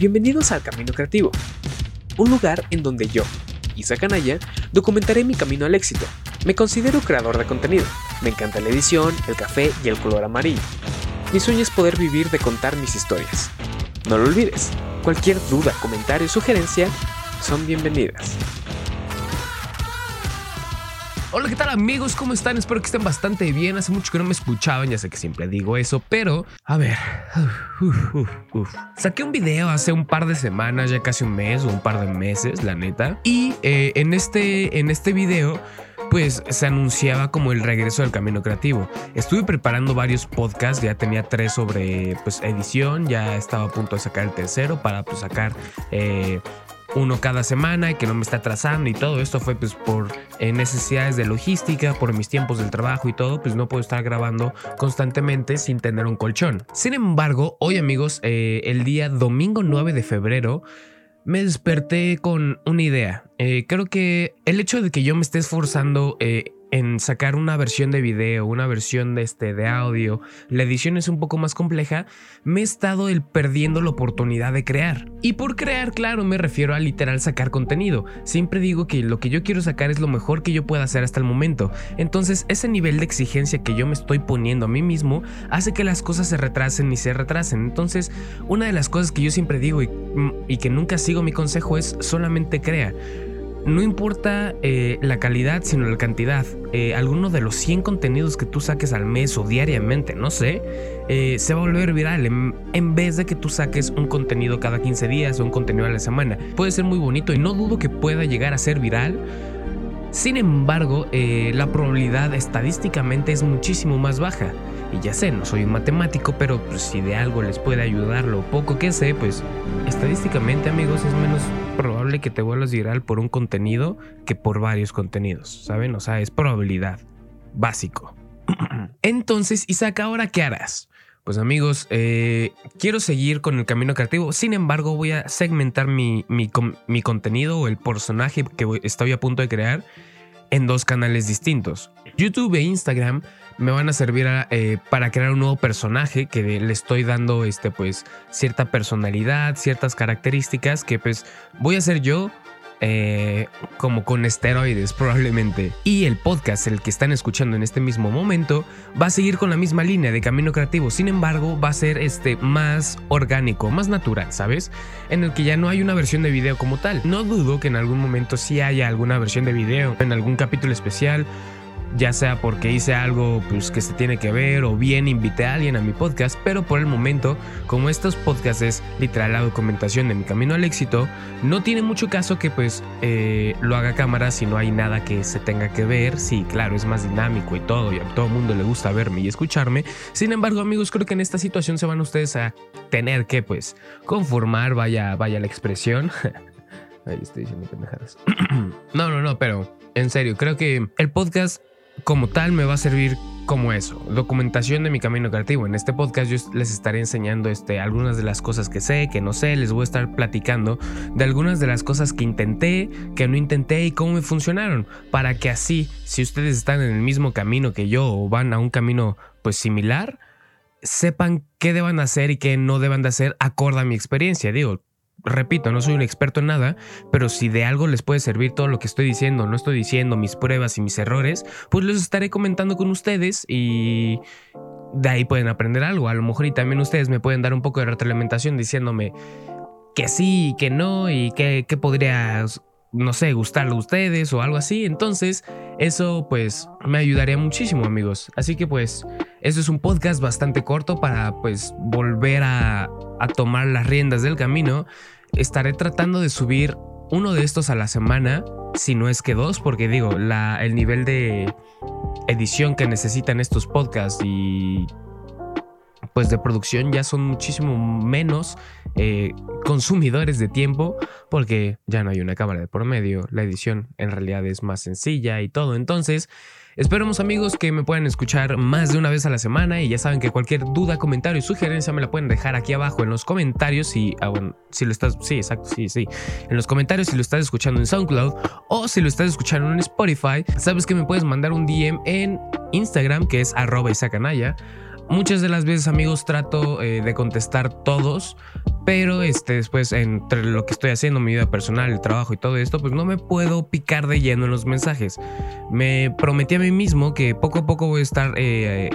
Bienvenidos al Camino Creativo, un lugar en donde yo, Isa Canaya, documentaré mi camino al éxito. Me considero creador de contenido, me encanta la edición, el café y el color amarillo. Mi sueño es poder vivir de contar mis historias. No lo olvides, cualquier duda, comentario o sugerencia son bienvenidas. Hola, ¿qué tal amigos? ¿Cómo están? Espero que estén bastante bien. Hace mucho que no me escuchaban, ya sé que siempre digo eso, pero a ver. Saqué un video hace un par de semanas, ya casi un mes o un par de meses, la neta. Y eh, en, este, en este video pues se anunciaba como el regreso del camino creativo. Estuve preparando varios podcasts, ya tenía tres sobre pues, edición, ya estaba a punto de sacar el tercero para pues, sacar eh, uno cada semana y que no me está atrasando y todo esto fue pues por eh, necesidades de logística, por mis tiempos del trabajo y todo, pues no puedo estar grabando constantemente sin tener un colchón. Sin embargo, hoy amigos, eh, el día domingo 9 de febrero, me desperté con una idea. Eh, creo que el hecho de que yo me esté esforzando en sacar una versión de video, una versión de, este, de audio, la edición es un poco más compleja, me he estado el perdiendo la oportunidad de crear. Y por crear, claro, me refiero a literal sacar contenido. Siempre digo que lo que yo quiero sacar es lo mejor que yo pueda hacer hasta el momento. Entonces, ese nivel de exigencia que yo me estoy poniendo a mí mismo hace que las cosas se retrasen y se retrasen. Entonces, una de las cosas que yo siempre digo y, y que nunca sigo mi consejo es solamente crea no importa eh, la calidad, sino la cantidad. Eh, alguno de los 100 contenidos que tú saques al mes o diariamente, no sé, eh, se va a volver viral en, vez de que tú saques un contenido cada 15 días o un contenido a la semana. Puede ser muy bonito y no dudo que pueda llegar a ser viral. Sin embargo, la probabilidad estadísticamente es muchísimo más baja. Y ya sé, no soy un matemático, pero pues, si de algo les puede ayudar lo poco que sé, pues estadísticamente amigos es menos probable que te vuelvas viral por un contenido que por varios contenidos, ¿saben? O sea, es probabilidad básico. Entonces, Isaac, ¿ahora qué harás? Pues amigos, eh, quiero seguir con el camino creativo, sin embargo voy a segmentar mi, mi, contenido o el personaje que estoy a punto de crear en dos canales distintos. YouTube e Instagram me van a servir eh, para crear un nuevo personaje que le estoy dando este pues cierta personalidad, ciertas características que pues voy a ser yo eh, como con esteroides probablemente. Y el podcast, el que están escuchando en este mismo momento, va a seguir con la misma línea de camino creativo. Sin embargo, va a ser este más orgánico, más natural, ¿sabes? En el que ya no hay una versión de video como tal. No dudo que en algún momento sí haya alguna versión de video, en algún capítulo especial ya sea porque hice algo pues, que se tiene que ver o bien invité a alguien a mi podcast, pero por el momento, como estos podcasts es literal la documentación de mi camino al éxito, no tiene mucho caso que pues eh, lo haga cámara si no hay nada que se tenga que ver. Sí, claro, es más dinámico y todo, y a todo el mundo le gusta verme y escucharme. Sin embargo, amigos, creo que en esta situación se van ustedes a tener que pues conformar, vaya, vaya la expresión. Ahí estoy diciendo pendejadas. no, no, no, pero en serio, creo que el podcast como tal me va a servir como eso, documentación de mi camino creativo. En este podcast yo les estaré enseñando este, algunas de las cosas que sé, que no sé, les voy a estar platicando de algunas de las cosas que intenté, que no intenté y cómo me funcionaron, para que así, si ustedes están en el mismo camino que yo o van a un camino pues similar, sepan qué deban hacer y qué no deban de hacer acorde a mi experiencia. Digo, repito, no soy un experto en nada, pero si de algo les puede servir todo lo que estoy diciendo, no estoy diciendo mis pruebas y mis errores, pues los estaré comentando con ustedes y de ahí pueden aprender algo. A lo mejor y también ustedes me pueden dar un poco de retroalimentación diciéndome que sí, que no y que, podría, no sé, gustarle a ustedes o algo así. Entonces, eso pues me ayudaría muchísimo amigos. Así que pues, eso es un podcast bastante corto para pues volver a tomar las riendas del camino, estaré tratando de subir uno de estos a la semana, si no es que dos, porque digo, el nivel de edición que necesitan estos podcasts y pues de producción ya son muchísimo menos eh, consumidores de tiempo porque ya no hay una cámara de por medio, la edición en realidad es más sencilla y todo. Entonces, Esperamos amigos que me puedan escuchar más de una vez a la semana y ya saben que cualquier duda, comentario y sugerencia me la pueden dejar aquí abajo en los comentarios y ah, bueno, si lo estás, sí, exacto, sí, sí, en los comentarios si lo estás escuchando en SoundCloud o si lo estás escuchando en Spotify, sabes que me puedes mandar un DM en Instagram que es arroba isacanaya muchas de las veces, amigos, trato eh, de contestar todos, pero este, después, entre lo que estoy haciendo, mi vida personal, el trabajo y todo esto, pues no me puedo picar de lleno en los mensajes. Me prometí a mí mismo que poco a poco voy a estar eh,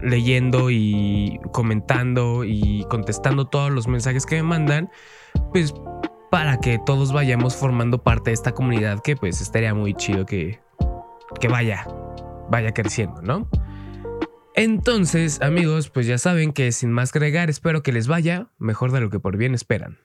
leyendo y comentando y contestando todos los mensajes que me mandan, pues para que todos vayamos formando parte de esta comunidad que pues estaría muy chido que, que vaya, vaya creciendo, ¿no? Entonces, amigos, pues ya saben que sin más agregar, espero que les vaya mejor de lo que por bien esperan.